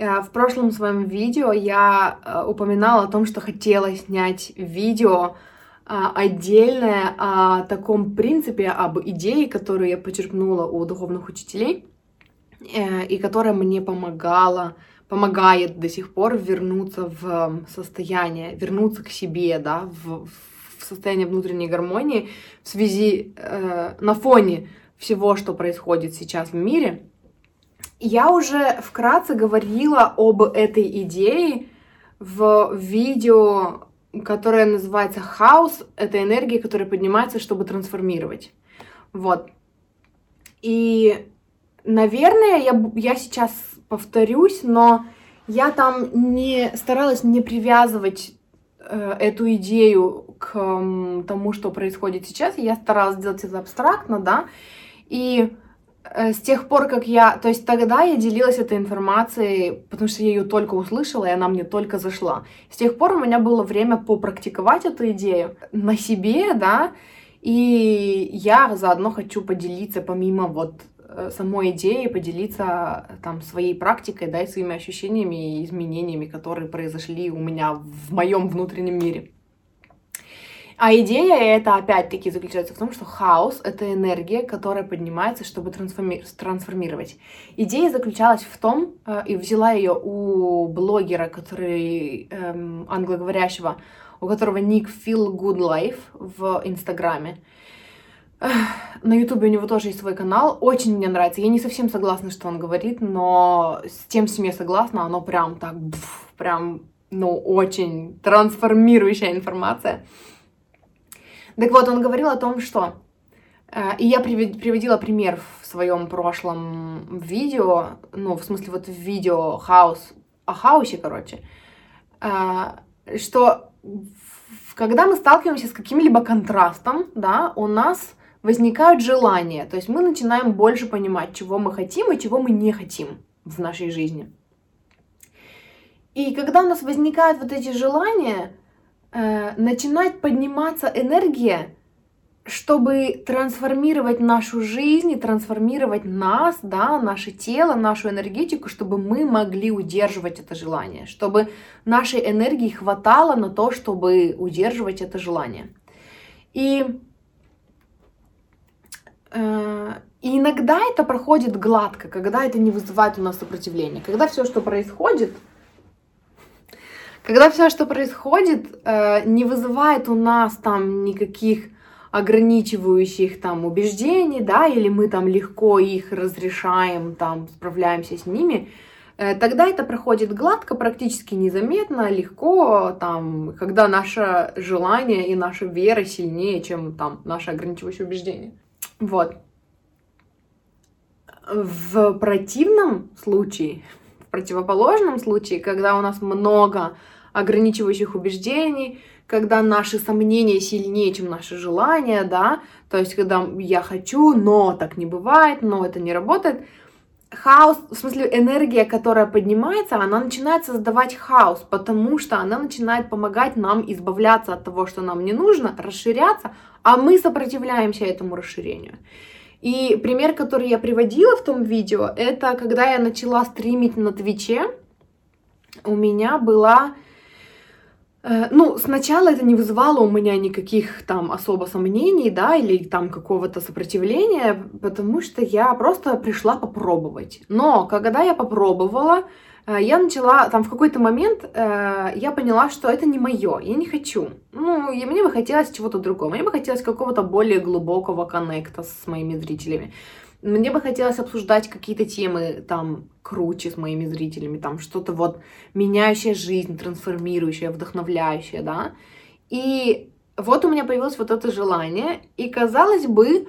Э, в прошлом своем видео я э, упоминала о том, что хотела снять видео э, отдельное о таком принципе, об идее, которую я почерпнула у духовных учителей, и которая мне помогала, помогает до сих пор вернуться в состояние, вернуться к себе, да, в, в состояние внутренней гармонии в связи, э, на фоне всего, что происходит сейчас в мире — я уже вкратце говорила об этой идее в видео, которое называется «Хаос». Это энергия, которая поднимается, чтобы трансформировать. Вот. И, наверное, я, я сейчас повторюсь, но я там не старалась не привязывать э, эту идею к э, тому, что происходит сейчас. Я старалась сделать это абстрактно, да. И с тех пор, как я... То есть тогда я делилась этой информацией, потому что я ее только услышала, и она мне только зашла. С тех пор у меня было время попрактиковать эту идею на себе, да, и я заодно хочу поделиться, помимо вот э, самой идеи, поделиться там своей практикой, да, и своими ощущениями и изменениями, которые произошли у меня в моем внутреннем мире. А идея это опять-таки заключается в том, что хаос — это энергия, которая поднимается, чтобы трансформи- трансформировать. Идея заключалась в том, э, и взяла ее у блогера, который эм, англоговорящего, у которого ник Feel Good Life в Инстаграме. На Ютубе у него тоже есть свой канал. Очень мне нравится. Я не совсем согласна, что он говорит, но с тем, с чем я согласна, оно прям так, прям, ну, очень трансформирующая информация. Так вот, он говорил о том, что... Э, и я приводила пример в своем прошлом видео, ну, в смысле, вот в видео хаос, о хаосе, короче, э, что когда мы сталкиваемся с каким-либо контрастом, да, у нас возникают желания, то есть мы начинаем больше понимать, чего мы хотим и чего мы не хотим в нашей жизни. И когда у нас возникают вот эти желания, э, начинает подниматься энергия, чтобы трансформировать нашу жизнь и трансформировать нас, да, наше тело, нашу энергетику, чтобы мы могли удерживать это желание, чтобы нашей энергии хватало на то, чтобы удерживать это желание. И, э, и иногда это проходит гладко, когда это не вызывает у нас сопротивления, когда все, что происходит, когда все, что происходит, э, не вызывает у нас там никаких ограничивающих там убеждений, да, или мы там легко их разрешаем, там справляемся с ними, э, тогда это проходит гладко, практически незаметно, легко, там, когда наше желание и наша вера сильнее, чем там наши ограничивающие убеждения. Вот. В противном случае, противоположном случае, когда у нас много ограничивающих убеждений, когда наши сомнения сильнее, чем наши желания, да, то есть когда я хочу, но так не бывает, но это не работает, хаос, в смысле энергия, которая поднимается, она начинает создавать хаос, потому что она начинает помогать нам избавляться от того, что нам не нужно, расширяться, а мы сопротивляемся этому расширению. И пример, который я приводила в том видео, это когда я начала стримить на Твиче, у меня была Э, ну, сначала это не вызывало у меня никаких там особо сомнений, да, или там какого-то сопротивления, потому что я просто пришла попробовать. Но когда я попробовала, я начала, там в какой-то момент э, я поняла, что это не мое, я не хочу. Ну, и мне бы хотелось чего-то другого, мне бы хотелось какого-то более глубокого коннекта с моими зрителями. Мне бы хотелось обсуждать какие-то темы там круче с моими зрителями, там что-то вот меняющее жизнь, трансформирующее, вдохновляющее, да. И вот у меня появилось вот это желание, и казалось бы,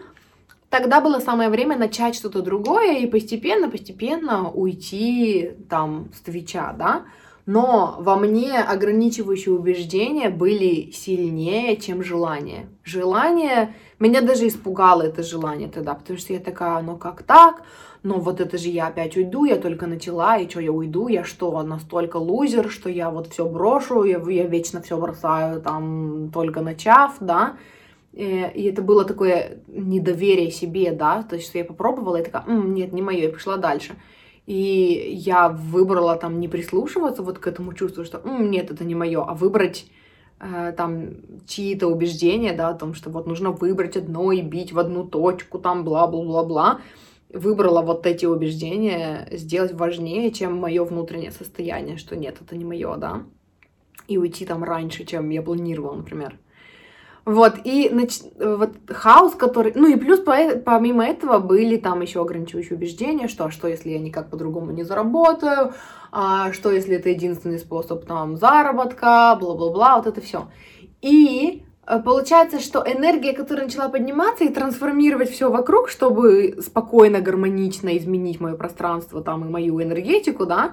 тогда было самое время начать что-то другое и постепенно-постепенно уйти там с Твича, да. Но во мне ограничивающие убеждения были сильнее, чем желание. Желание, меня даже испугало это желание тогда, потому что я такая, ну как так? Ну вот это же я опять уйду, я только начала, и что я уйду, я что, настолько лузер, что я вот все брошу, я, я вечно все бросаю там только начав, да? Э, и это было такое недоверие себе, да, то есть что я попробовала, и такая, М, нет, не мое, я пошла дальше. И я выбрала там не прислушиваться вот к этому чувству, что М, нет, это не мое, а выбрать э, там чьи-то убеждения, да, о том, что вот нужно выбрать одно и бить в одну точку, там бла-бла-бла-бла. Выбрала вот эти убеждения сделать важнее, чем мое внутреннее состояние, что нет, это не мое, да. И уйти там раньше, чем я планировала, например. Вот, и нач... вот хаос, который... Ну и плюс помимо этого были там еще ограничивающие убеждения, что а что если я никак по-другому не заработаю, а что если это единственный способ там заработка, бла-бла-бла, вот это все. И э, получается, что энергия, которая начала подниматься и трансформировать все вокруг, чтобы спокойно, гармонично изменить мое пространство там и мою энергетику, да,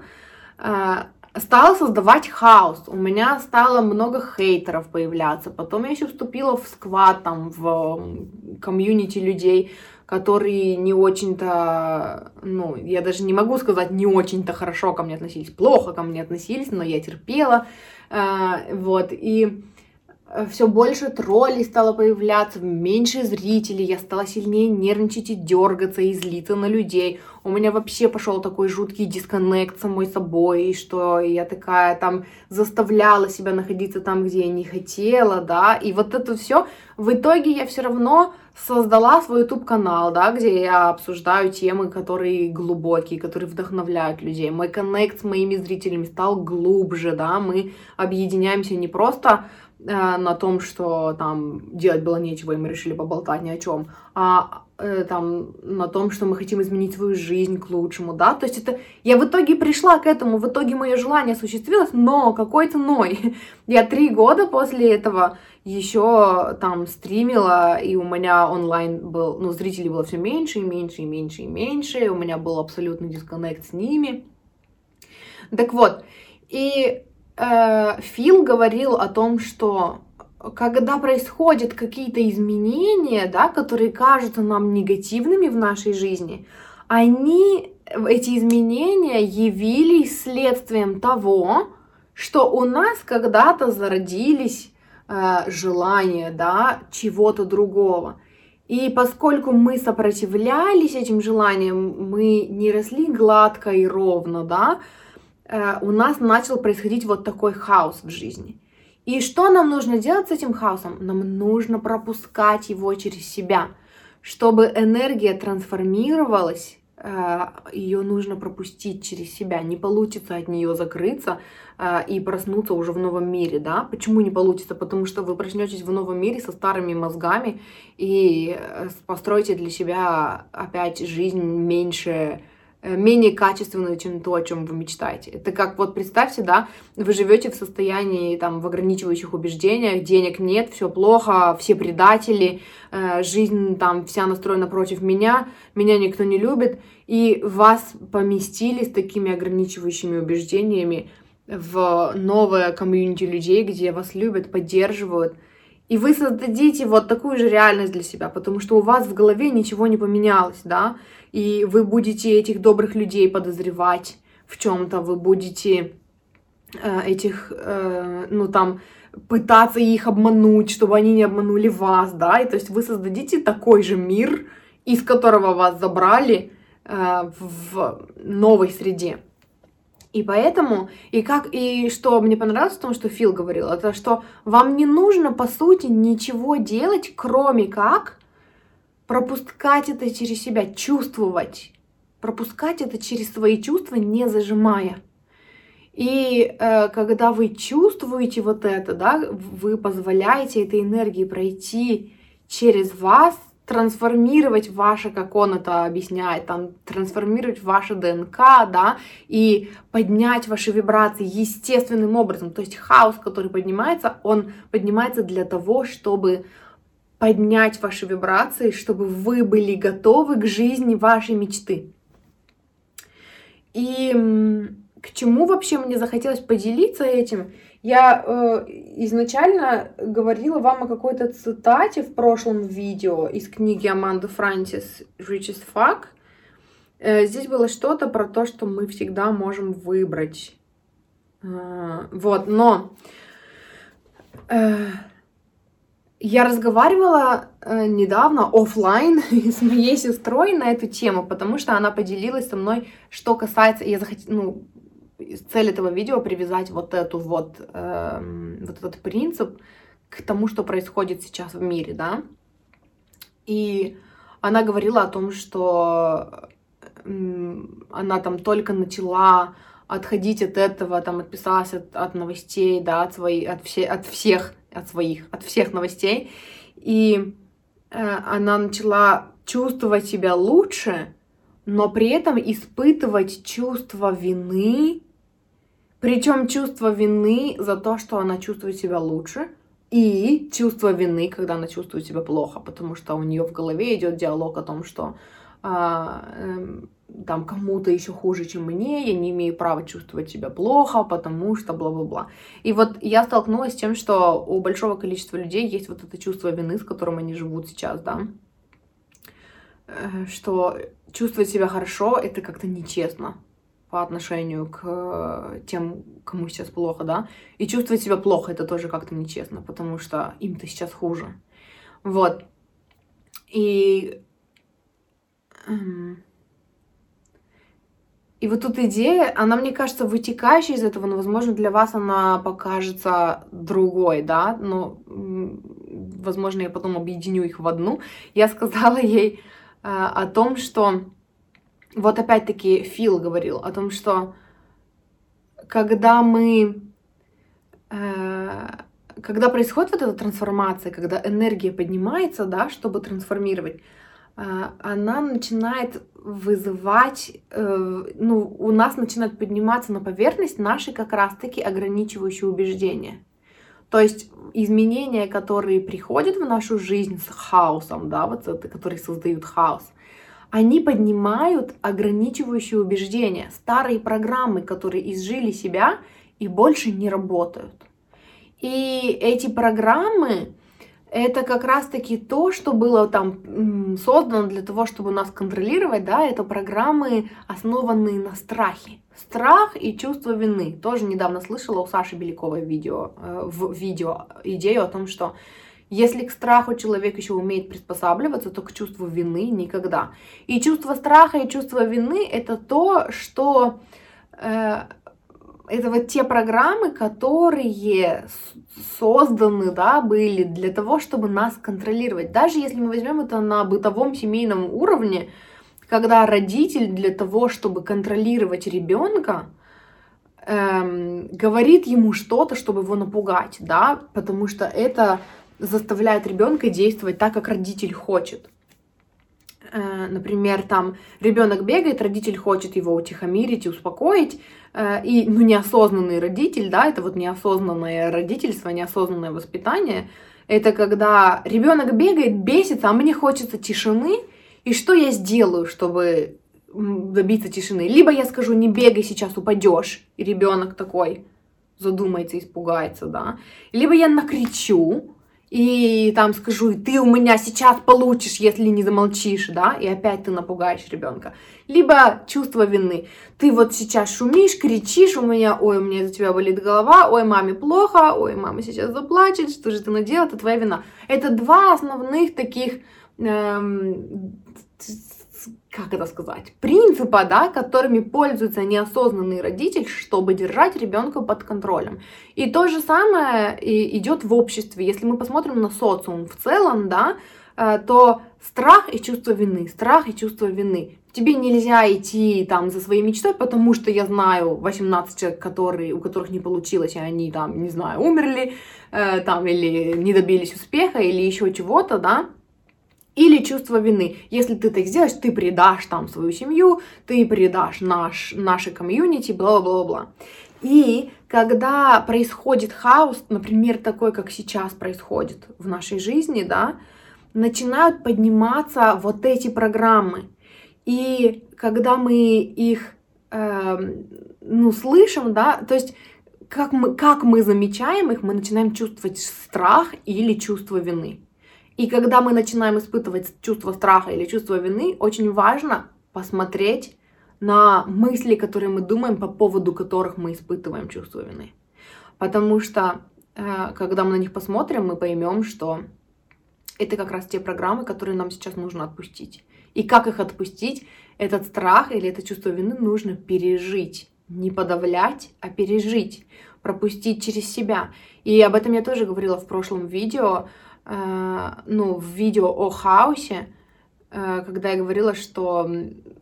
э, стала создавать хаос. У меня стало много хейтеров появляться. Потом я еще вступила в сквад, там, в комьюнити людей, которые не очень-то, ну, я даже не могу сказать, не очень-то хорошо ко мне относились, плохо ко мне относились, но я терпела, э, вот, и все больше троллей стало появляться, меньше зрителей, я стала сильнее нервничать и дергаться, и злиться на людей. У меня вообще пошел такой жуткий дисконнект самой собой, что я такая там заставляла себя находиться там, где я не хотела, да, и вот это все. В итоге я все равно создала свой YouTube канал, да, где я обсуждаю темы, которые глубокие, которые вдохновляют людей. Мой коннект с моими зрителями стал глубже, да, мы объединяемся не просто Э, на том, что там делать было нечего, и мы решили поболтать ни о чем, а э, там на том, что мы хотим изменить свою жизнь к лучшему, да, то есть это, я в итоге пришла к этому, в итоге мое желание осуществилось, но какой ценой? Я три года после этого еще там стримила, и у меня онлайн был, ну, зрителей было все меньше и меньше и меньше и меньше, у меня был абсолютный дисконнект с ними. Так вот, и э, Фил говорил о том, что когда происходят какие-то изменения, да, которые кажутся нам негативными в нашей жизни, они, эти изменения явились следствием того, что у нас когда-то зародились э, желания, да, чего-то другого. И поскольку мы сопротивлялись этим желаниям, мы не росли гладко и ровно, да, у нас начал происходить вот такой хаос в жизни. И что нам нужно делать с этим хаосом? Нам нужно пропускать его через себя. Чтобы энергия трансформировалась, э, ее нужно пропустить через себя. Не получится от нее закрыться э, и проснуться уже в новом мире, да? Почему не получится? Потому что вы проснетесь в новом мире со старыми мозгами и построите для себя опять жизнь меньше Э, менее качественную, чем то, о чем вы мечтаете. Это как вот представьте, да, вы живете в состоянии там в ограничивающих убеждениях, денег нет, все плохо, все предатели, э, жизнь там вся настроена против меня, меня никто не любит, и вас поместили с такими ограничивающими убеждениями в новое комьюнити людей, где вас любят, поддерживают, и вы создадите вот такую же реальность для себя, потому что у вас в голове ничего не поменялось, да, и вы будете этих добрых людей подозревать в чем-то, вы будете э, этих, э, ну там, пытаться их обмануть, чтобы они не обманули вас, да, и то есть вы создадите такой же мир, из которого вас забрали э, в новой среде. И поэтому, и как, и что мне понравилось в том, что Фил говорил, это что вам не нужно, по сути, ничего делать, кроме как пропускать это через себя, чувствовать, пропускать это через свои чувства, не зажимая. И э, когда вы чувствуете вот это, да, вы позволяете этой энергии пройти через вас, трансформировать ваше, как он это объясняет, там, трансформировать ваше ДНК, да, и поднять ваши вибрации естественным образом. То есть хаос, который поднимается, он поднимается для того, чтобы поднять ваши вибрации, чтобы вы были готовы к жизни вашей мечты. И к чему вообще мне захотелось поделиться этим? Я э, изначально говорила вам о какой-то цитате в прошлом видео из книги Аманды Франсис «Rich fuck». Э, здесь было что-то про то, что мы всегда можем выбрать. Э, вот, но э, я разговаривала э, недавно офлайн с моей сестрой на эту тему, потому что она поделилась со мной, что касается, я захотела, ну, цель этого видео привязать вот эту вот, э, вот этот принцип к тому, что происходит сейчас в мире, да. И она говорила о том, что она там только начала отходить от этого, там отписалась от, от новостей, да, от, своей, от, все, от всех, от своих, от всех новостей. И э, она начала чувствовать себя лучше, но при этом испытывать чувство вины причем чувство вины за то, что она чувствует себя лучше, и чувство вины, когда она чувствует себя плохо, потому что у нее в голове идет диалог о том, что а, э, там кому-то еще хуже, чем мне, я не имею права чувствовать себя плохо, потому что бла-бла-бла. И вот я столкнулась с тем, что у большого количества людей есть вот это чувство вины, с которым они живут сейчас, да, э, что чувствовать себя хорошо это как-то нечестно по отношению к э, тем, кому сейчас плохо, да, и чувствовать себя плохо, это тоже как-то нечестно, потому что им-то сейчас хуже. Вот. И... Эм, и вот тут идея, она, мне кажется, вытекающая из этого, но, возможно, для вас она покажется другой, да, но, возможно, я потом объединю их в одну. Я сказала ей э, о том, что вот опять-таки Фил говорил о том, что когда мы, э, когда происходит вот эта трансформация, когда энергия поднимается, да, чтобы трансформировать, э, она начинает вызывать, э, ну, у нас начинает подниматься на поверхность наши как раз-таки ограничивающие убеждения. То есть изменения, которые приходят в нашу жизнь с хаосом, да, вот это, которые создают хаос, они поднимают ограничивающие убеждения, старые программы, которые изжили себя и больше не работают. И эти программы это как раз-таки то, что было там создано для того, чтобы нас контролировать, да, это программы, основанные на страхе. Страх и чувство вины. Тоже недавно слышала у Саши Беляковой видео, э, в видео идею о том, что если к страху человек еще умеет приспосабливаться, то к чувству вины никогда. И чувство страха и чувство вины это то, что э, это вот те программы, которые созданы, да, были для того, чтобы нас контролировать. Даже если мы возьмем это на бытовом семейном уровне, когда родитель для того, чтобы контролировать ребенка, эм, говорит ему что-то, чтобы его напугать, да, потому что это заставляет ребенка действовать так, как родитель хочет. Э, например, там ребенок бегает, родитель хочет его утихомирить и успокоить, э, и ну, неосознанный родитель, да, это вот неосознанное родительство, неосознанное воспитание, это когда ребенок бегает, бесится, а мне хочется тишины, и что я сделаю, чтобы добиться тишины? Либо я скажу, не бегай, сейчас упадешь, и ребенок такой задумается, испугается, да. Либо я накричу, и там скажу, ты у меня сейчас получишь, если не замолчишь, да, и опять ты напугаешь ребенка. Либо чувство вины. Ты вот сейчас шумишь, кричишь, у меня, ой, у меня из-за тебя болит голова, ой, маме плохо, ой, мама сейчас заплачет, что же ты наделала, это твоя вина. Это два основных таких эм, как это сказать, принципа, да, которыми пользуется неосознанный родитель, чтобы держать ребенка под контролем. И то же самое идет в обществе. Если мы посмотрим на социум в целом, да, э, то страх и чувство вины, страх и чувство вины. Тебе нельзя идти там за своей мечтой, потому что я знаю 18 человек, которые, у которых не получилось, и они там, не знаю, умерли, э, там, или не добились успеха, или еще чего-то, да, или чувство вины. Если ты так сделаешь, ты предашь там свою семью, ты предашь наш, наши комьюнити, бла-бла-бла. И когда происходит хаос, например, такой, как сейчас происходит в нашей жизни, да, начинают подниматься вот эти программы. И когда мы их э, ну, слышим, да, то есть как мы, как мы замечаем их, мы начинаем чувствовать страх или чувство вины. И когда мы начинаем испытывать чувство страха или чувство вины, очень важно посмотреть на мысли, которые мы думаем, по поводу которых мы испытываем чувство вины. Потому что, э, когда мы на них посмотрим, мы поймем, что это как раз те программы, которые нам сейчас нужно отпустить. И как их отпустить, этот страх или это чувство вины нужно пережить. Не подавлять, а пережить, пропустить через себя. И об этом я тоже говорила в прошлом видео, ну, в видео о хаосе, э, когда я говорила, что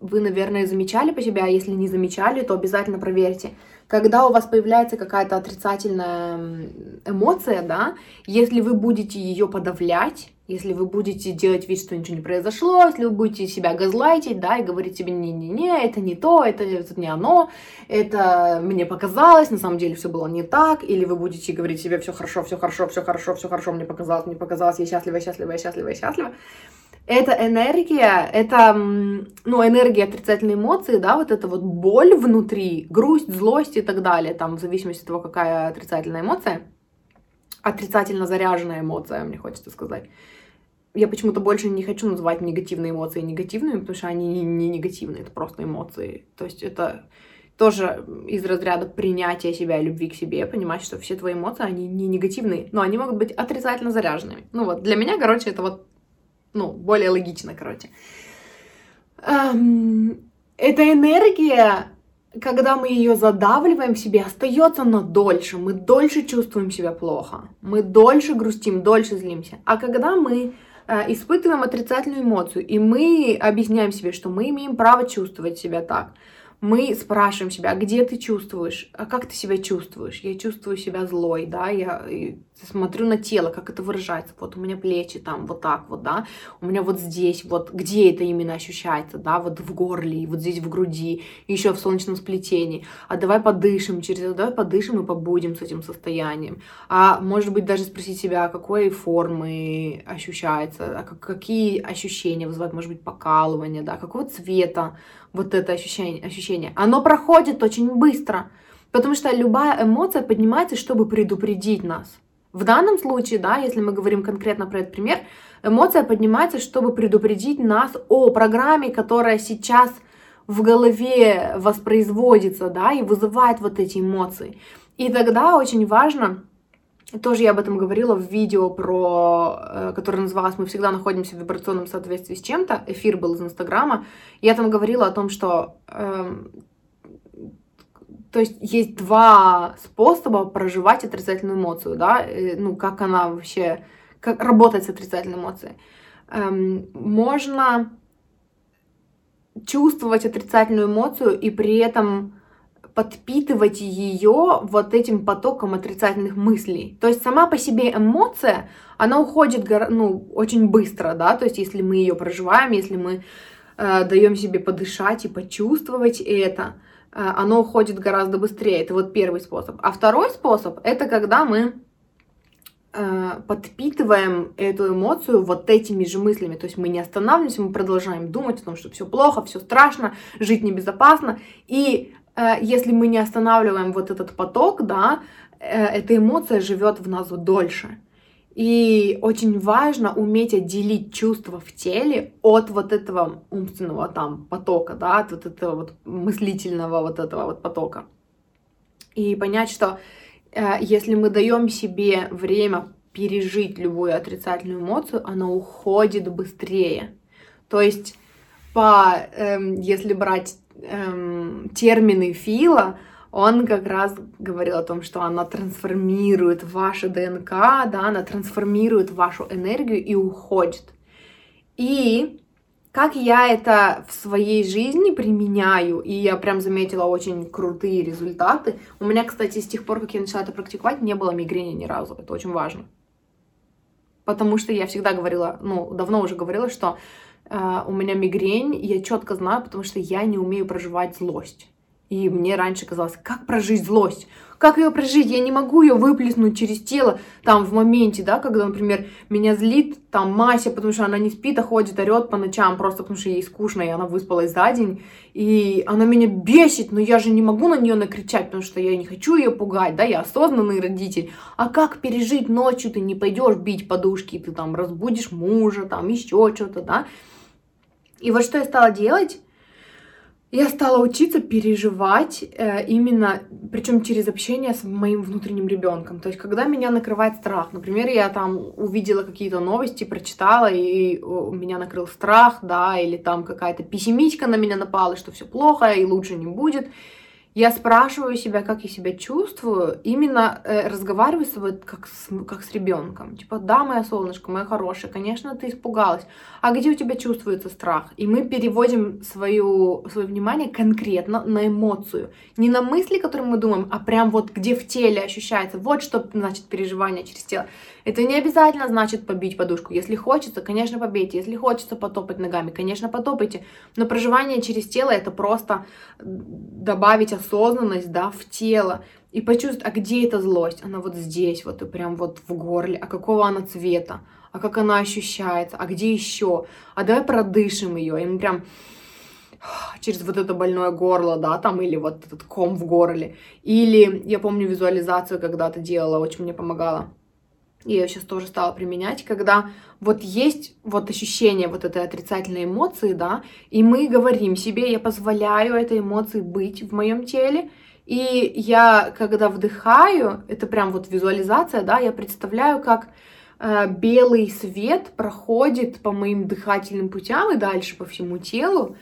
вы, наверное, замечали по себе, а если не замечали, то обязательно проверьте. Когда у вас появляется какая-то отрицательная эмоция, да, если вы будете ее подавлять, если вы будете делать вид, что ничего не произошло, если вы будете себя газлайтить, да, и говорить себе, не-не-не, это не то, это, это не оно, это мне показалось, на самом деле все было не так, или вы будете говорить себе, все хорошо, все хорошо, все хорошо, все хорошо, мне показалось, мне показалось, я счастлива, счастлива, счастлива, счастлива. Это энергия, это, ну, энергия отрицательной эмоции, да, вот это вот боль внутри, грусть, злость и так далее, там, в зависимости от того, какая отрицательная эмоция, отрицательно заряженная эмоция, мне хочется сказать я почему-то больше не хочу называть негативные эмоции негативными, потому что они не негативные, это просто эмоции. То есть это тоже из разряда принятия себя и любви к себе, понимать, что все твои эмоции, они не негативные, но они могут быть отрицательно заряженными. Ну вот, для меня, короче, это вот, ну, более логично, короче. Эм, эта энергия, когда мы ее задавливаем в себе, остается на дольше. Мы дольше чувствуем себя плохо. Мы дольше грустим, дольше злимся. А когда мы испытываем отрицательную эмоцию, и мы объясняем себе, что мы имеем право чувствовать себя так мы спрашиваем себя, а где ты чувствуешь, а как ты себя чувствуешь? Я чувствую себя злой, да, я смотрю на тело, как это выражается. Вот у меня плечи там вот так вот, да, у меня вот здесь, вот где это именно ощущается, да, вот в горле, вот здесь в груди, еще в солнечном сплетении. А давай подышим через это, давай подышим и побудем с этим состоянием. А может быть даже спросить себя, какой формы ощущается, а какие ощущения вызывают, может быть, покалывание, да, какого цвета вот это ощущение, ощущение, оно проходит очень быстро, потому что любая эмоция поднимается, чтобы предупредить нас. В данном случае, да, если мы говорим конкретно про этот пример, эмоция поднимается, чтобы предупредить нас о программе, которая сейчас в голове воспроизводится, да, и вызывает вот эти эмоции. И тогда очень важно тоже я об этом говорила в видео, про, э, которое называлось «Мы всегда находимся в вибрационном соответствии с чем-то». Эфир был из Инстаграма. Я там говорила о том, что э, то есть есть два способа проживать отрицательную эмоцию, да, э, ну, как она вообще, как работать с отрицательной эмоцией. Эм, можно чувствовать отрицательную эмоцию и при этом подпитывать ее вот этим потоком отрицательных мыслей. То есть сама по себе эмоция, она уходит ну, очень быстро, да, то есть если мы ее проживаем, если мы э, даем себе подышать и почувствовать это, э, оно уходит гораздо быстрее. Это вот первый способ. А второй способ это когда мы э, подпитываем эту эмоцию вот этими же мыслями. То есть мы не останавливаемся, мы продолжаем думать о том, что все плохо, все страшно, жить небезопасно. И если мы не останавливаем вот этот поток, да, э, эта эмоция живет в нас дольше. И очень важно уметь отделить чувства в теле от вот этого умственного там потока, да, от вот этого вот мыслительного вот этого вот потока. И понять, что э, если мы даем себе время пережить любую отрицательную эмоцию, она уходит быстрее. То есть, по, эм, если брать эм, термины Фила, он как раз говорил о том, что она трансформирует ваше ДНК, да, она трансформирует вашу энергию и уходит. И как я это в своей жизни применяю, и я прям заметила очень крутые результаты. У меня, кстати, с тех пор, как я начала это практиковать, не было мигрени ни разу. Это очень важно. Потому что я всегда говорила, ну, давно уже говорила, что у меня мигрень, я четко знаю, потому что я не умею проживать злость. И мне раньше казалось, как прожить злость? Как ее прожить? Я не могу ее выплеснуть через тело, там, в моменте, да, когда, например, меня злит, там, Мася, потому что она не спит, а ходит, орет по ночам, просто потому что ей скучно, и она выспалась за день, и она меня бесит, но я же не могу на нее накричать, потому что я не хочу ее пугать, да, я осознанный родитель. А как пережить ночью? Ты не пойдешь бить подушки, ты там разбудишь мужа, там, еще что-то, да. И вот что я стала делать, я стала учиться переживать э, именно, причем через общение с моим внутренним ребенком. То есть, когда меня накрывает страх, например, я там увидела какие-то новости, прочитала, и у меня накрыл страх, да, или там какая-то пессимичка на меня напала, что все плохо и лучше не будет я спрашиваю себя, как я себя чувствую, именно э, разговариваю с собой как с, как с ребенком. Типа, да, моя солнышко, моя хорошая, конечно, ты испугалась. А где у тебя чувствуется страх? И мы переводим свою, свое внимание конкретно на эмоцию. Не на мысли, которые мы думаем, а прям вот где в теле ощущается. Вот что значит переживание через тело. Это не обязательно значит побить подушку. Если хочется, конечно, побейте. Если хочется потопать ногами, конечно, потопайте. Но проживание через тело это просто добавить осознанность, да, в тело. И почувствовать, а где эта злость? Она вот здесь, вот и прям вот в горле. А какого она цвета? А как она ощущается? А где еще? А давай продышим ее. И мы прям через вот это больное горло, да, там, или вот этот ком в горле. Или я помню визуализацию когда-то делала, очень мне помогала я сейчас тоже стала применять, когда вот есть вот ощущение вот этой отрицательной эмоции, да, и мы говорим себе, я позволяю этой эмоции быть в моем теле, и я, когда вдыхаю, это прям вот визуализация, да, я представляю, как э, белый свет проходит по моим дыхательным путям и дальше по всему телу,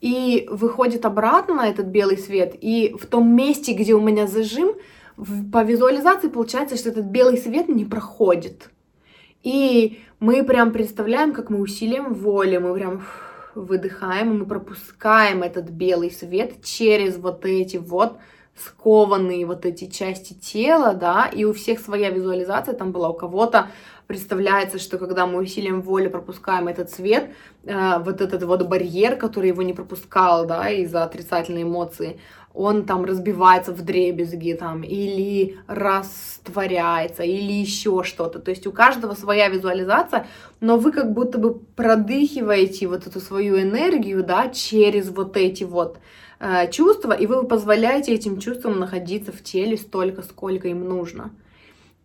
и выходит обратно на этот белый свет, и в том месте, где у меня зажим, по визуализации получается, что этот белый свет не проходит. И мы прям представляем, как мы усилием воли, мы прям выдыхаем, мы пропускаем этот белый свет через вот эти вот скованные вот эти части тела, да, и у всех своя визуализация там была, у кого-то представляется, что когда мы усилием воли пропускаем этот цвет, э, вот этот вот барьер, который его не пропускал, да, из-за отрицательной эмоции, он там разбивается в дребезги там, или растворяется, или еще что-то. То есть у каждого своя визуализация, но вы как будто бы продыхиваете вот эту свою энергию, да, через вот эти вот э, чувства, и вы позволяете этим чувствам находиться в теле столько, сколько им нужно.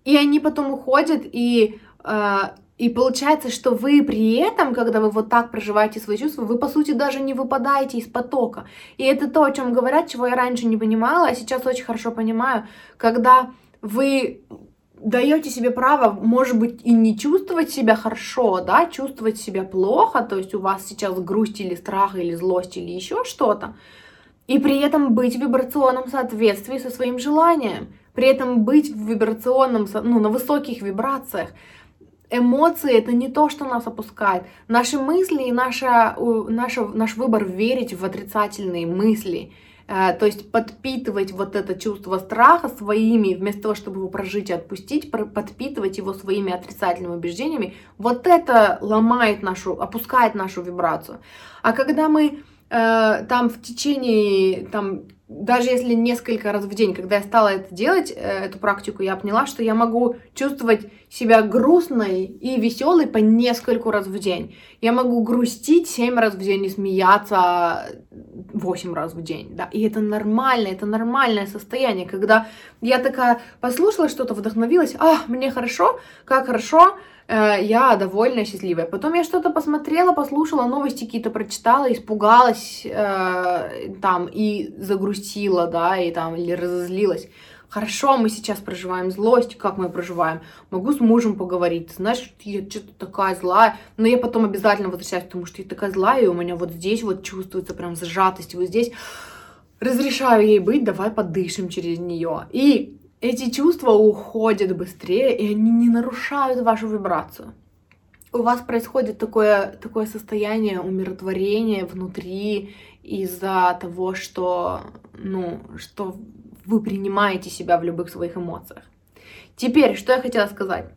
И они потом уходят, и э, и получается, что вы при этом, когда вы вот так проживаете свои чувства, вы, по сути, даже не выпадаете из потока. И это то, о чем говорят, чего я раньше не понимала, а сейчас очень хорошо понимаю, когда вы даете себе право, может быть, и не чувствовать себя хорошо, да, чувствовать себя плохо, то есть у вас сейчас грусть или страх, или злость, или еще что-то, и при этом быть в вибрационном соответствии со своим желанием, при этом быть в вибрационном, ну, на высоких вибрациях, эмоции это не то, что нас опускает. Наши мысли и наша, наша, наш выбор верить в отрицательные мысли, э, то есть подпитывать вот это чувство страха своими, вместо того, чтобы его прожить и отпустить, подпитывать его своими отрицательными убеждениями, вот это ломает нашу, опускает нашу вибрацию. А когда мы э, там в течение там даже если несколько раз в день, когда я стала это делать, э, эту практику, я поняла, что я могу чувствовать себя грустной и веселой по нескольку раз в день. Я могу грустить 7 раз в день и смеяться 8 раз в день, да, и это нормально, это нормальное состояние, когда я такая послушала что-то, вдохновилась, а, мне хорошо, как хорошо, Э, я довольная, счастливая. Потом я что-то посмотрела, послушала, новости какие-то прочитала, испугалась э, там и загрустила, да, и там, или разозлилась. Хорошо, мы сейчас проживаем злость, как мы проживаем? Могу с мужем поговорить, знаешь, я что-то такая злая, но я потом обязательно возвращаюсь, потому что я такая злая, и у меня вот здесь вот чувствуется прям зажатость, вот здесь разрешаю ей быть, давай подышим через нее. И эти чувства уходят быстрее, и они не нарушают вашу вибрацию. У вас происходит такое, такое состояние умиротворения внутри из-за того, что, ну, что вы принимаете себя в любых своих эмоциях. Теперь, что я хотела сказать.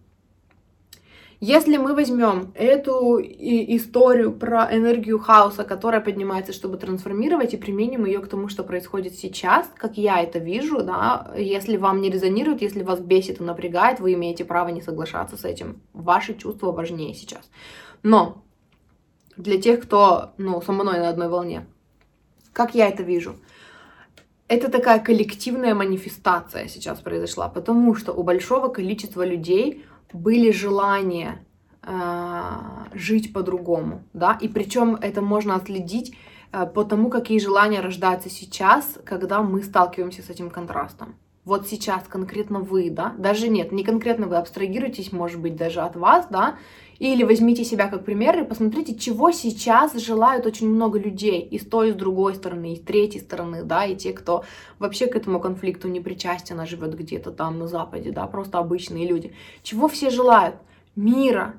Если мы возьмем эту историю про энергию хаоса, которая поднимается, чтобы трансформировать, и применим ее к тому, что происходит сейчас, как я это вижу, да, если вам не резонирует, если вас бесит и напрягает, вы имеете право не соглашаться с этим. Ваши чувства важнее сейчас. Но для тех, кто, ну, со мной на одной волне, как я это вижу? Это такая коллективная манифестация сейчас произошла, потому что у большого количества людей были желания э, жить по-другому, да, и причем это можно отследить э, по тому, какие желания рождаются сейчас, когда мы сталкиваемся с этим контрастом. Вот сейчас конкретно вы, да, даже нет, не конкретно вы, абстрагируйтесь, может быть, даже от вас, да, или возьмите себя как пример и посмотрите, чего сейчас желают очень много людей и с той, и с другой стороны, и с третьей стороны, да, и те, кто вообще к этому конфликту не причастен, а живет где-то там на Западе, да, просто обычные люди. Чего все желают? Мира,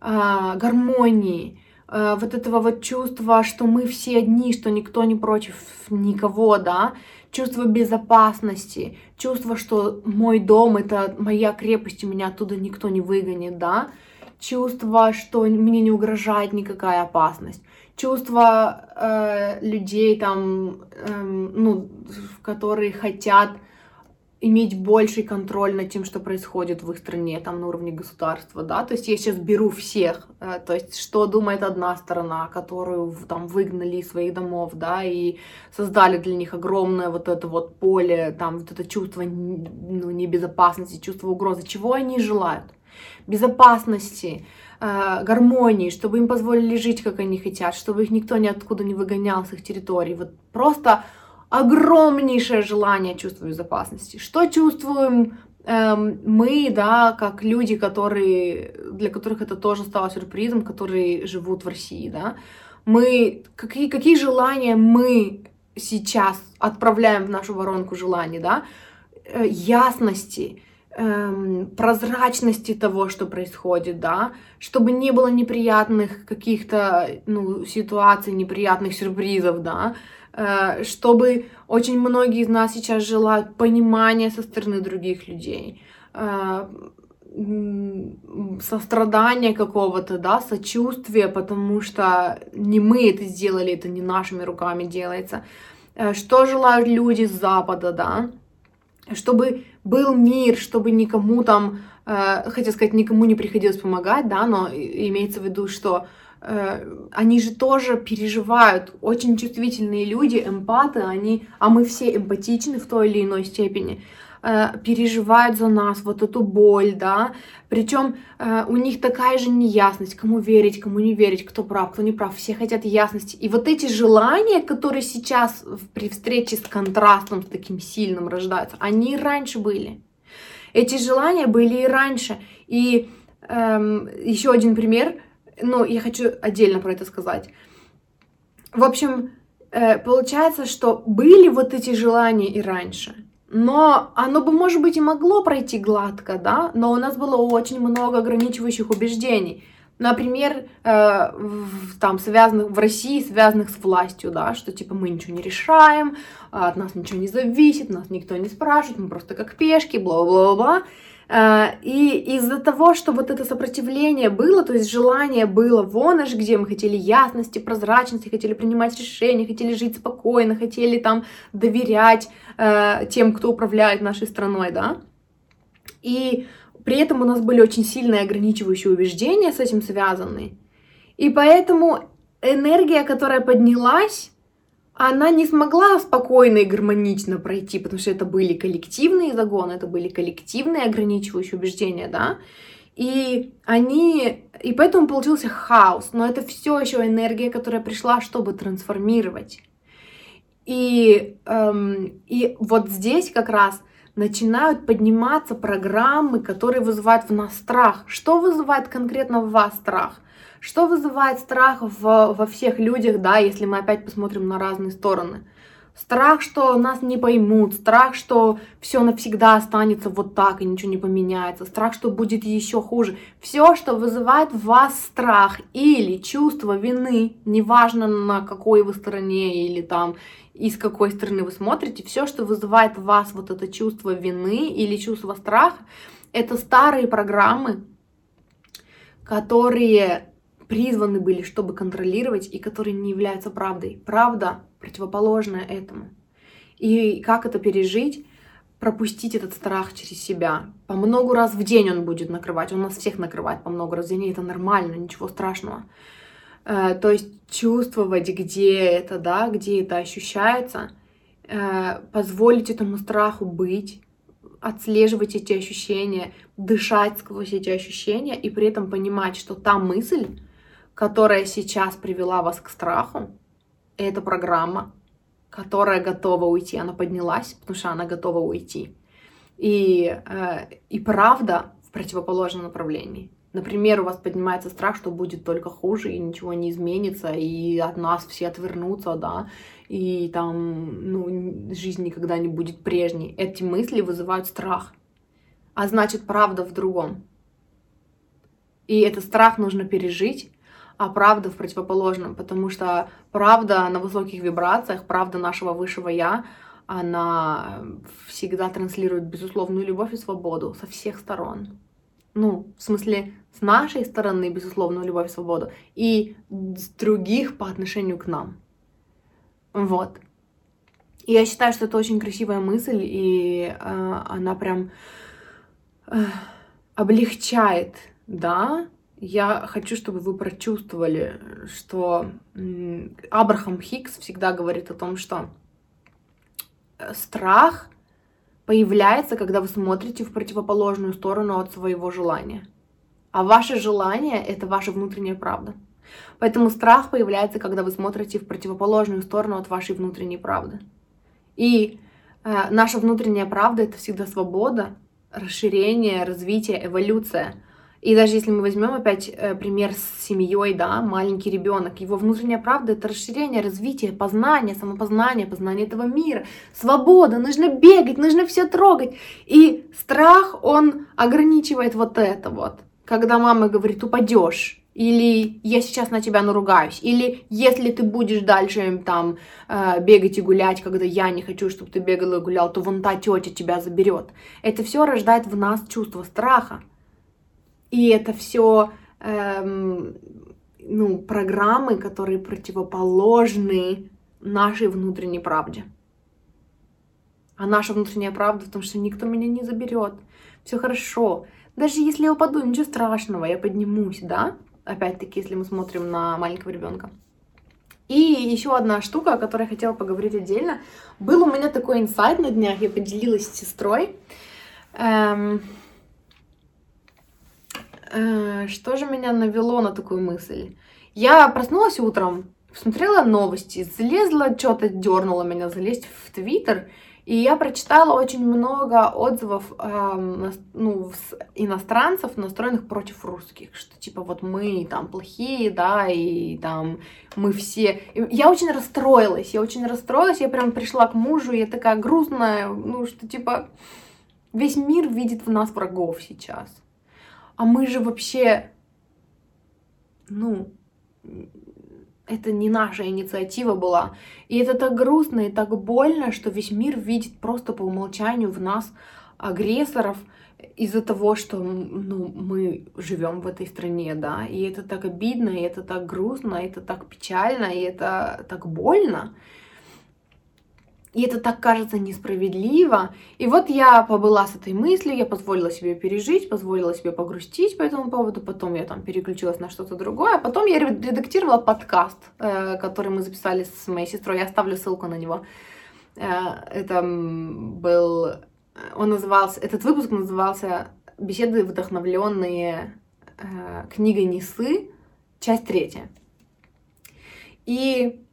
э, гармонии, э, вот этого вот чувства, что мы все одни, что никто не против никого, да, чувство безопасности, чувство, что мой дом это моя крепость, и меня оттуда никто не выгонит, да, чувство, что мне не угрожает никакая опасность, чувство э, людей там, э, ну, которые хотят иметь больший контроль над тем, что происходит в их стране, там на уровне государства, да, то есть я сейчас беру всех, э, то есть что думает одна сторона, которую там выгнали из своих домов, да, и создали для них огромное вот это вот поле, там вот это чувство ну, небезопасности, чувство угрозы, чего они желают? Безопасности, э, гармонии, чтобы им позволили жить, как они хотят, чтобы их никто ниоткуда не выгонял с их территории. Вот просто огромнейшее желание чувства безопасности. Что чувствуем эм, мы, да, как люди, которые, для которых это тоже стало сюрпризом, которые живут в России, да, мы, какие, какие желания мы сейчас отправляем в нашу воронку желаний, да, э, ясности, эм, прозрачности того, что происходит, да, чтобы не было неприятных каких-то ну, ситуаций, неприятных сюрпризов, да, э, чтобы очень многие из нас сейчас желают понимания со стороны других людей, э, сострадания какого-то, да, сочувствия, потому что не мы это сделали, это не нашими руками делается. Э, что желают люди с Запада, да, чтобы был мир, чтобы никому там, э, хотел сказать, никому не приходилось помогать, да, но имеется в виду, что э, они же тоже переживают, очень чувствительные люди, эмпаты, они, а мы все эмпатичны в той или иной степени, э, переживают за нас вот эту боль, да, причем э, у них такая же неясность, кому верить, кому не верить, кто прав, кто не прав, все хотят ясности. И вот эти желания, которые сейчас при встрече с контрастом, с таким сильным рождаются, они и раньше были. Эти желания были и раньше. И эм, еще один пример, ну, я хочу отдельно про это сказать. В общем, э, получается, что были вот эти желания и раньше – но оно бы, может быть, и могло пройти гладко, да, но у нас было очень много ограничивающих убеждений. Например, э, в, там связанных в России, связанных с властью, да, что типа мы ничего не решаем, от нас ничего не зависит, нас никто не спрашивает, мы просто как пешки, бла-бла-бла. Э, и из-за того, что вот это сопротивление было, то есть желание было вон аж где мы хотели ясности, прозрачности, хотели принимать решения, хотели жить спокойно, хотели там доверять э, тем, кто управляет нашей страной, да. И при этом у нас были очень сильные ограничивающие убеждения с этим связаны. И поэтому энергия, которая поднялась, она не смогла спокойно и гармонично пройти, потому что это были коллективные загоны, это были коллективные ограничивающие убеждения, да, и они, и поэтому получился хаос, но это все еще энергия, которая пришла, чтобы трансформировать. И, эм, и вот здесь как раз начинают подниматься программы, которые вызывают в нас страх. Что вызывает конкретно в вас страх? Что вызывает страх в, во всех людях, да, если мы опять посмотрим на разные стороны? Страх, что нас не поймут, страх, что все навсегда останется вот так и ничего не поменяется, страх, что будет еще хуже. Все, что вызывает в вас страх или чувство вины, неважно на какой вы стороне или там из какой стороны вы смотрите, все, что вызывает в вас вот это чувство вины или чувство страха, это старые программы, которые призваны были, чтобы контролировать, и которые не являются правдой. Правда противоположная этому. И как это пережить? пропустить этот страх через себя. По много раз в день он будет накрывать. Он нас всех накрывает по много раз в день, и это нормально, ничего страшного. Э, то есть чувствовать, где это, да, где это ощущается, э, позволить этому страху быть, отслеживать эти ощущения, дышать сквозь эти ощущения и при этом понимать, что та мысль, которая сейчас привела вас к страху, это программа, которая готова уйти. Она поднялась, потому что она готова уйти. И, э, и правда в противоположном направлении. Например, у вас поднимается страх, что будет только хуже, и ничего не изменится, и от нас все отвернутся, да, и там, ну, жизнь никогда не будет прежней. Эти мысли вызывают страх. А значит, правда в другом. И этот страх нужно пережить, а правда в противоположном, потому что правда на высоких вибрациях, правда нашего высшего я, она всегда транслирует безусловную любовь и свободу со всех сторон ну, в смысле, с нашей стороны, безусловно, любовь и свободу, и с других по отношению к нам. Вот. И я считаю, что это очень красивая мысль, и э, она прям э, облегчает, да. Я хочу, чтобы вы прочувствовали, что Абрахам Хикс всегда говорит о том, что э, страх появляется, когда вы смотрите в противоположную сторону от своего желания. А ваше желание — это ваша внутренняя правда. Поэтому страх появляется, когда вы смотрите в противоположную сторону от вашей внутренней правды. И э, наша внутренняя правда — это всегда свобода, расширение, развитие, эволюция — и даже если мы возьмем опять э, пример с семьей, да, маленький ребенок, его внутренняя правда это расширение, развитие, познание, самопознание, познание этого мира, свобода, нужно бегать, нужно все трогать. И страх, он ограничивает вот это вот. Когда мама говорит, упадешь, или я сейчас на тебя наругаюсь, или если ты будешь дальше там э, бегать и гулять, когда я не хочу, чтобы ты бегал и гулял, то вон та тетя тебя заберет. Это все рождает в нас чувство страха. И это все эм, ну, программы, которые противоположны нашей внутренней правде. А наша внутренняя правда в том, что никто меня не заберет. Все хорошо. Даже если я упаду, ничего страшного, я поднимусь, да? Опять-таки, если мы смотрим на маленького ребенка. И еще одна штука, о которой я хотела поговорить отдельно. Был у меня такой инсайт на днях, я поделилась с сестрой. Эм, что же меня навело на такую мысль? Я проснулась утром, смотрела новости, залезла, что-то дернуло меня залезть в Твиттер, и я прочитала очень много отзывов э, ну, иностранцев, настроенных против русских, что типа вот мы там плохие, да, и там мы все... Я очень расстроилась, я очень расстроилась, я прям пришла к мужу, и я такая грустная, ну что типа весь мир видит в нас врагов сейчас а мы же вообще, ну, это не наша инициатива была. И это так грустно и так больно, что весь мир видит просто по умолчанию в нас агрессоров из-за того, что ну, мы живем в этой стране, да, и это так обидно, и это так грустно, и это так печально, и это так больно. И это так кажется несправедливо. И вот я побыла с этой мыслью, я позволила себе пережить, позволила себе погрустить по этому поводу, потом я там переключилась на что-то другое, а потом я редактировала подкаст, э, который мы записали с моей сестрой, я оставлю ссылку на него. Э, это был, он назывался, этот выпуск назывался «Беседы, вдохновленные э, книгой Несы», часть третья. И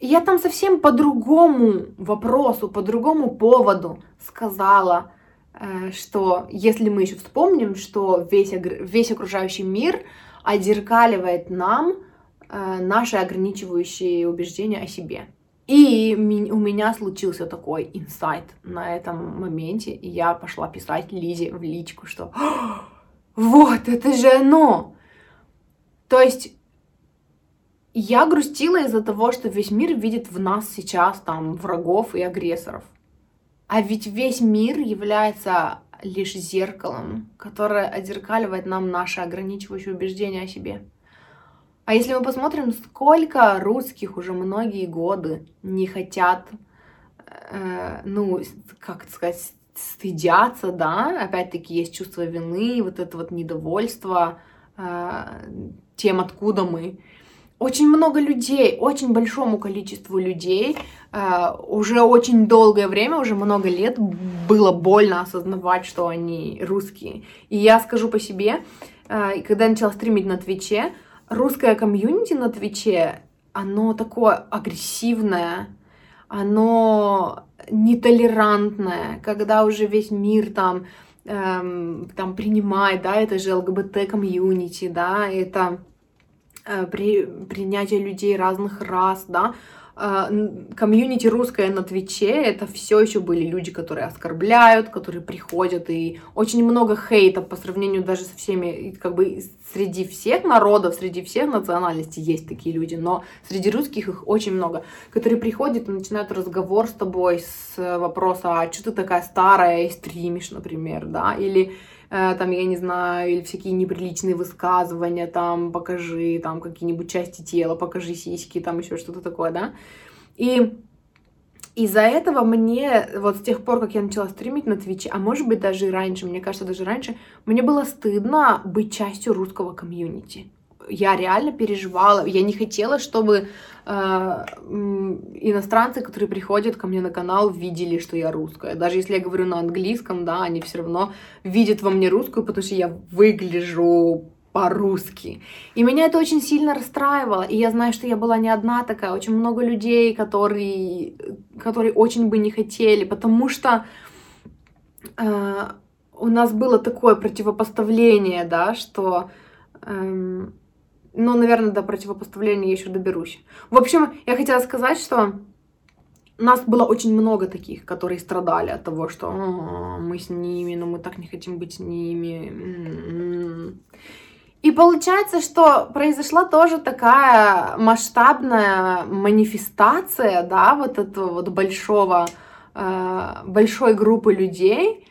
я там совсем по другому вопросу, по другому поводу сказала, э, что если мы еще вспомним, что весь, весь окружающий мир отзеркаливает нам э, наши ограничивающие убеждения о себе. И у меня случился такой инсайт на этом моменте, и я пошла писать Лизе в личку, что вот, это же оно! То есть я грустила из-за того, что весь мир видит в нас сейчас там врагов и агрессоров. А ведь весь мир является лишь зеркалом, которое отзеркаливает нам наши ограничивающие убеждения о себе. А если мы посмотрим, сколько русских уже многие годы не хотят, э, ну, как сказать, стыдятся, да, опять-таки есть чувство вины, вот это вот недовольство э, тем, откуда мы. Очень много людей, очень большому количеству людей э, уже очень долгое время, уже много лет было больно осознавать, что они русские. И я скажу по себе, э, когда я начала стримить на Твиче, русское комьюнити на Твиче, оно такое агрессивное, оно нетолерантное, когда уже весь мир там, эм, там принимает, да, это же ЛГБТ-комьюнити, да, это при, принятие людей разных рас, да, а, комьюнити русское на Твиче, это все еще были люди, которые оскорбляют, которые приходят, и очень много хейта по сравнению даже со всеми, как бы среди всех народов, среди всех национальностей есть такие люди, но среди русских их очень много, которые приходят и начинают разговор с тобой с вопроса, а что ты такая старая и стримишь, например, да, или Э, там, я не знаю, или всякие неприличные высказывания, там, покажи, там, какие-нибудь части тела, покажи сиськи, там, еще что-то такое, да. И из-за этого мне, вот с тех пор, как я начала стримить на Твиче, а может быть даже и раньше, мне кажется, даже раньше, мне было стыдно быть частью русского комьюнити я реально переживала, я не хотела, чтобы э, иностранцы, которые приходят ко мне на канал, видели, что я русская. Даже если я говорю на английском, да, они все равно видят во мне русскую, потому что я выгляжу по-русски. И меня это очень сильно расстраивало. И я знаю, что я была не одна такая. Очень много людей, которые, которые очень бы не хотели, потому что э, у нас было такое противопоставление, да, что э, ну, наверное, до противопоставления я еще доберусь. В общем, я хотела сказать, что нас было очень много таких, которые страдали от того, что мы с ними, но мы так не хотим быть с ними. М-м-м. И получается, что произошла тоже такая масштабная манифестация, да, вот этого вот большого, э, большой группы людей,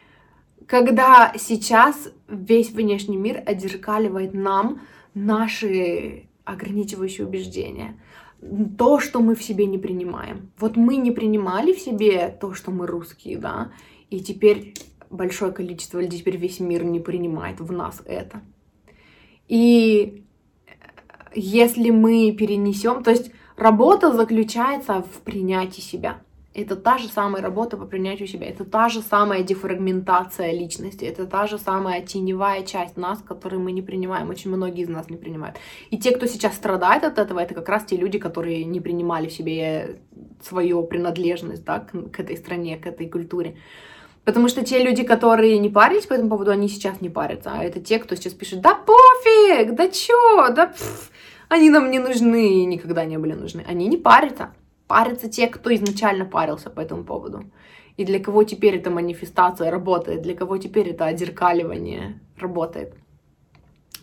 когда сейчас весь внешний мир отзеркаливает нам наши ограничивающие убеждения, то, что мы в себе не принимаем. Вот мы не принимали в себе то, что мы русские, да, и теперь большое количество людей, теперь весь мир не принимает в нас это. И если мы перенесем, то есть работа заключается в принятии себя. Это та же самая работа по принятию себя, это та же самая дефрагментация личности, это та же самая теневая часть нас, которую мы не принимаем, очень многие из нас не принимают. И те, кто сейчас страдает от этого, это как раз те люди, которые не принимали в себе свою принадлежность да, к, к этой стране, к этой культуре. Потому что те люди, которые не парились по этому поводу, они сейчас не парятся. А это те, кто сейчас пишет, да пофиг, да чё, да пф, они нам не нужны и никогда не были нужны. Они не парятся парятся те, кто изначально парился по этому поводу. И для кого теперь эта манифестация работает, для кого теперь это отзеркаливание работает.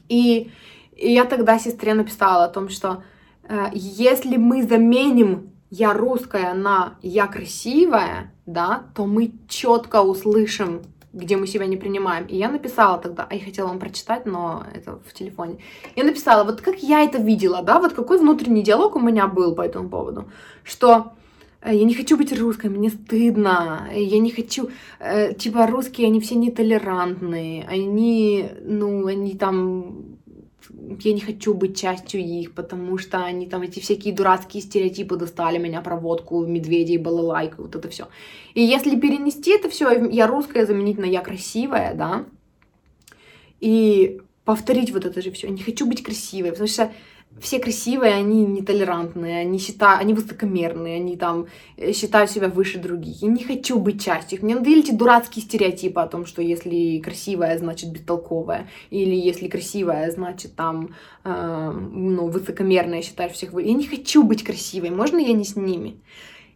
И, и я тогда сестре написала о том, что э, если мы заменим я русская на я красивая, да, то мы четко услышим где мы себя не принимаем. И я написала тогда, а я хотела вам прочитать, но это в телефоне. Я написала, вот как я это видела, да, вот какой внутренний диалог у меня был по этому поводу, что э, я не хочу быть русской, мне стыдно, я не хочу, э, типа, русские, они все нетолерантные, они, ну, они там я не хочу быть частью их, потому что они там эти всякие дурацкие стереотипы достали меня про водку, медведей, балалайку, вот это все. И если перенести это все, я русская заменить на я красивая, да, и повторить вот это же все. Не хочу быть красивой, потому что все красивые, они нетолерантные, они считают, они высокомерные, они там э, считают себя выше других. Я не хочу быть частью их. Мне надоели эти дурацкие стереотипы о том, что если красивая, значит бестолковая, или если красивая, значит там, э, ну, высокомерная, считаешь всех вы. Я не хочу быть красивой, можно я не с ними?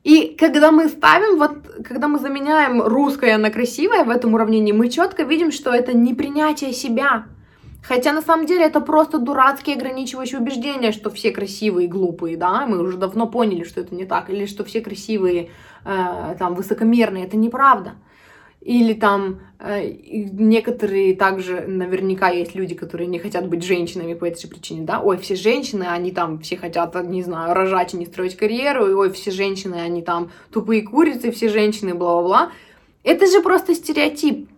И когда мы ставим, вот, когда мы заменяем русское на красивое в этом уравнении, мы четко видим, что это не принятие себя, Хотя на самом деле это просто дурацкие ограничивающие убеждения, что все красивые и глупые, да, мы уже давно поняли, что это не так, или что все красивые, э, там, высокомерные, это неправда. или там э, некоторые также, наверняка есть люди, которые не хотят быть женщинами по этой же причине, да, ой, все женщины, они там все хотят, не знаю, рожать и не строить карьеру, и ой, все женщины, они там тупые курицы, все женщины, бла-бла-бла. Это же просто стереотип.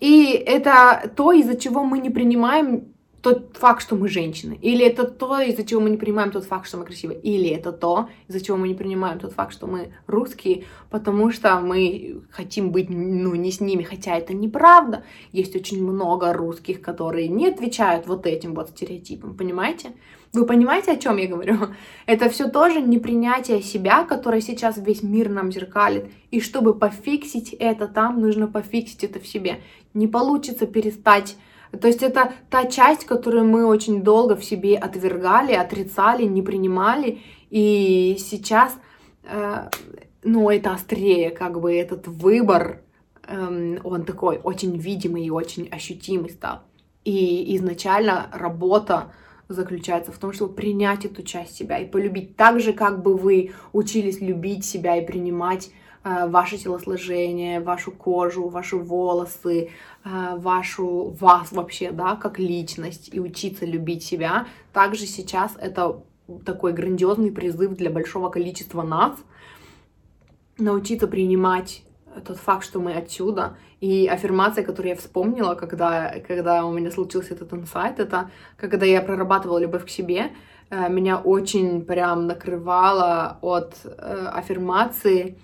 И это то, из-за чего мы не принимаем тот факт, что мы женщины, или это то, из-за чего мы не принимаем тот факт, что мы красивые, или это то, из-за чего мы не принимаем тот факт, что мы русские, потому что мы хотим быть, ну, не с ними, хотя это неправда. Есть очень много русских, которые не отвечают вот этим вот стереотипам, понимаете? Вы понимаете, о чем я говорю? Это все тоже непринятие себя, которое сейчас весь мир нам зеркалит. И чтобы пофиксить это там, нужно пофиксить это в себе. Не получится перестать то есть это та часть, которую мы очень долго в себе отвергали, отрицали, не принимали, и сейчас, э, ну, это острее, как бы этот выбор, э, он такой очень видимый и очень ощутимый стал. И изначально работа заключается в том, чтобы принять эту часть себя и полюбить так же, как бы вы учились любить себя и принимать Э, ваше телосложение, вашу кожу, ваши волосы, э, вашу вас вообще, да, как личность и учиться любить себя. Также сейчас это такой грандиозный призыв для большого количества нас научиться принимать тот факт, что мы отсюда. И аффирмация, которую я вспомнила, когда, когда у меня случился этот инсайт, это когда я прорабатывала любовь к себе, э, меня очень прям накрывало от аффирмации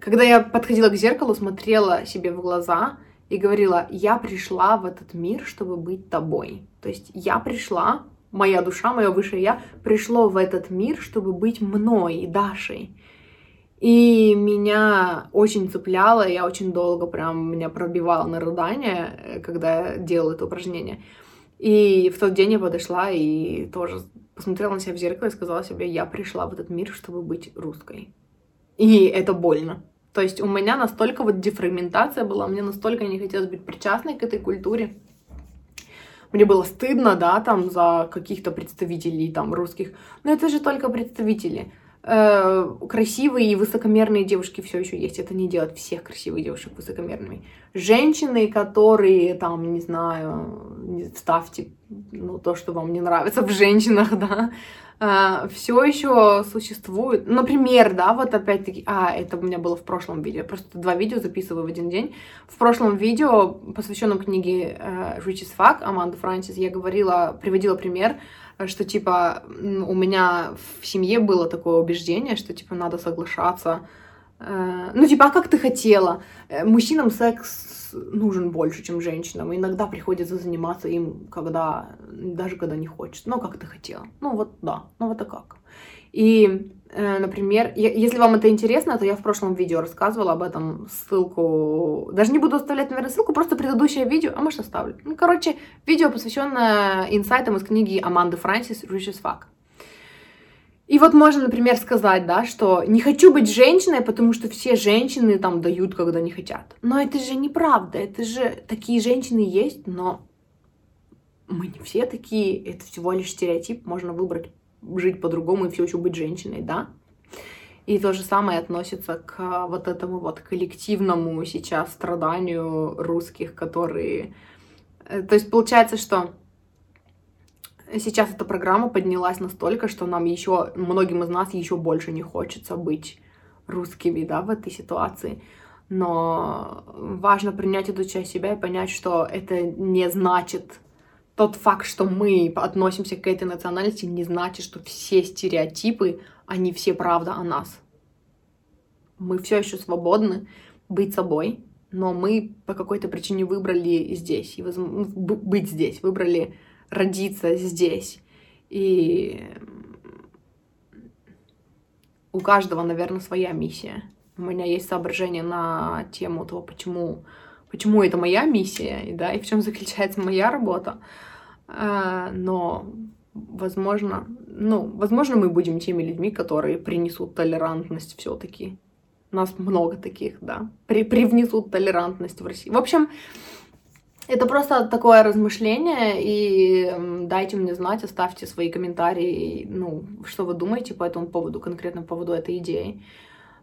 когда я подходила к зеркалу, смотрела себе в глаза и говорила, я пришла в этот мир, чтобы быть тобой. То есть я пришла, моя душа, мое высшее я, пришло в этот мир, чтобы быть мной, Дашей. И меня очень цепляло, я очень долго прям меня пробивала на рыдание, э, когда я делала это упражнение. И в тот день я подошла и тоже посмотрела на себя в зеркало и сказала себе, я пришла в этот мир, чтобы быть русской. И это больно. То есть у меня настолько вот дефрагментация была, мне настолько не хотелось быть причастной к этой культуре. Мне было стыдно, да, там, за каких-то представителей, там, русских. Но это же только представители. Э, красивые и высокомерные девушки все еще есть. Это не делает всех красивых девушек высокомерными. Женщины, которые, там, не знаю, ставьте ну, то, что вам не нравится в женщинах, да, Uh, все еще существует. Например, да, вот опять-таки, а, это у меня было в прошлом видео, просто два видео записываю в один день. В прошлом видео, посвященном книге uh, Rich as Fuck Аманды Франсис, я говорила, приводила пример, что, типа, у меня в семье было такое убеждение, что, типа, надо соглашаться. Uh, ну, типа, а как ты хотела? Э, мужчинам секс нужен больше, чем женщинам. Иногда приходится заниматься им, когда, даже когда не хочется. Ну, как ты хотела. Ну, вот да, ну вот и как. И, э, например, если вам это интересно, то я в прошлом видео рассказывала об этом, ссылку, даже не буду оставлять, наверное, ссылку, просто предыдущее видео, а может оставлю. Ну, короче, видео, посвященное инсайтам из книги Аманды Франсис «Rich as fuck». И вот можно, например, сказать, да, что не хочу быть женщиной, потому что все женщины там дают, когда не хотят. Но это же неправда, это же такие женщины есть, но мы не все такие, это всего лишь стереотип, можно выбрать жить по-другому и все еще быть женщиной, да? И то же самое относится к вот этому вот коллективному сейчас страданию русских, которые... Э, то есть получается, что сейчас эта программа поднялась настолько, что нам еще, многим из нас еще больше не хочется быть русскими, да, в этой ситуации. Но важно принять эту часть себя и понять, что это не значит тот факт, что мы относимся к этой национальности, не значит, что все стереотипы, они все правда о нас. Мы все еще свободны быть собой, но мы по какой-то причине выбрали здесь, и быть здесь, выбрали родиться здесь. И у каждого, наверное, своя миссия. У меня есть соображение на тему того, почему, почему это моя миссия, и, да, и в чем заключается моя работа. А, но, возможно, ну, возможно, мы будем теми людьми, которые принесут толерантность все-таки. Нас много таких, да, при, привнесут толерантность в Россию. В общем, это просто такое размышление, и дайте мне знать, оставьте свои комментарии, ну, что вы думаете по этому поводу, конкретно по поводу этой идеи.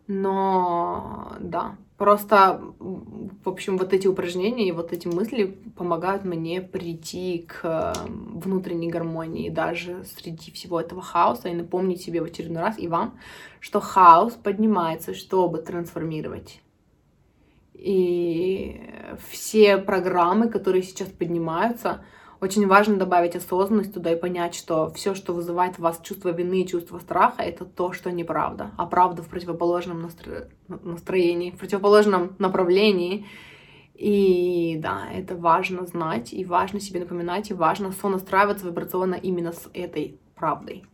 Но, да, Просто, в общем, вот эти упражнения и вот эти мысли помогают мне прийти к внутренней гармонии даже среди всего этого хаоса и напомнить себе в очередной раз и вам, что хаос поднимается, чтобы трансформировать. И все программы, которые сейчас поднимаются, очень важно добавить осознанность туда и понять, что все, что вызывает в вас чувство вины и чувство страха, это то, что неправда, а правда в противоположном настро... настроении, в противоположном направлении. И да, это важно знать, и важно себе напоминать, и важно сонастраиваться вибрационно именно с этой правдой.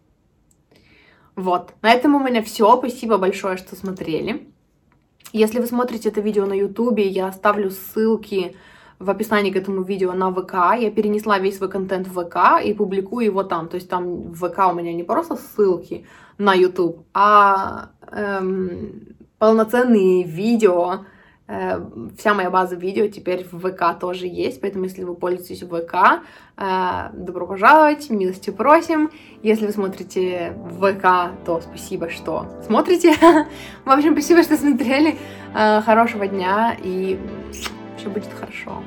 Вот, на этом у меня все. Спасибо большое, что смотрели. Если вы смотрите это видео на YouTube, я оставлю ссылки в описании к этому видео на ВК. Я перенесла весь свой контент в ВК и публикую его там. То есть там в ВК у меня не просто ссылки на YouTube, а эм, полноценные видео. Э, вся моя база видео теперь в ВК тоже есть, поэтому если вы пользуетесь ВК, э, добро пожаловать, милости просим. Если вы смотрите ВК, то спасибо, что смотрите. В общем, спасибо, что смотрели. Э, хорошего дня и все будет хорошо.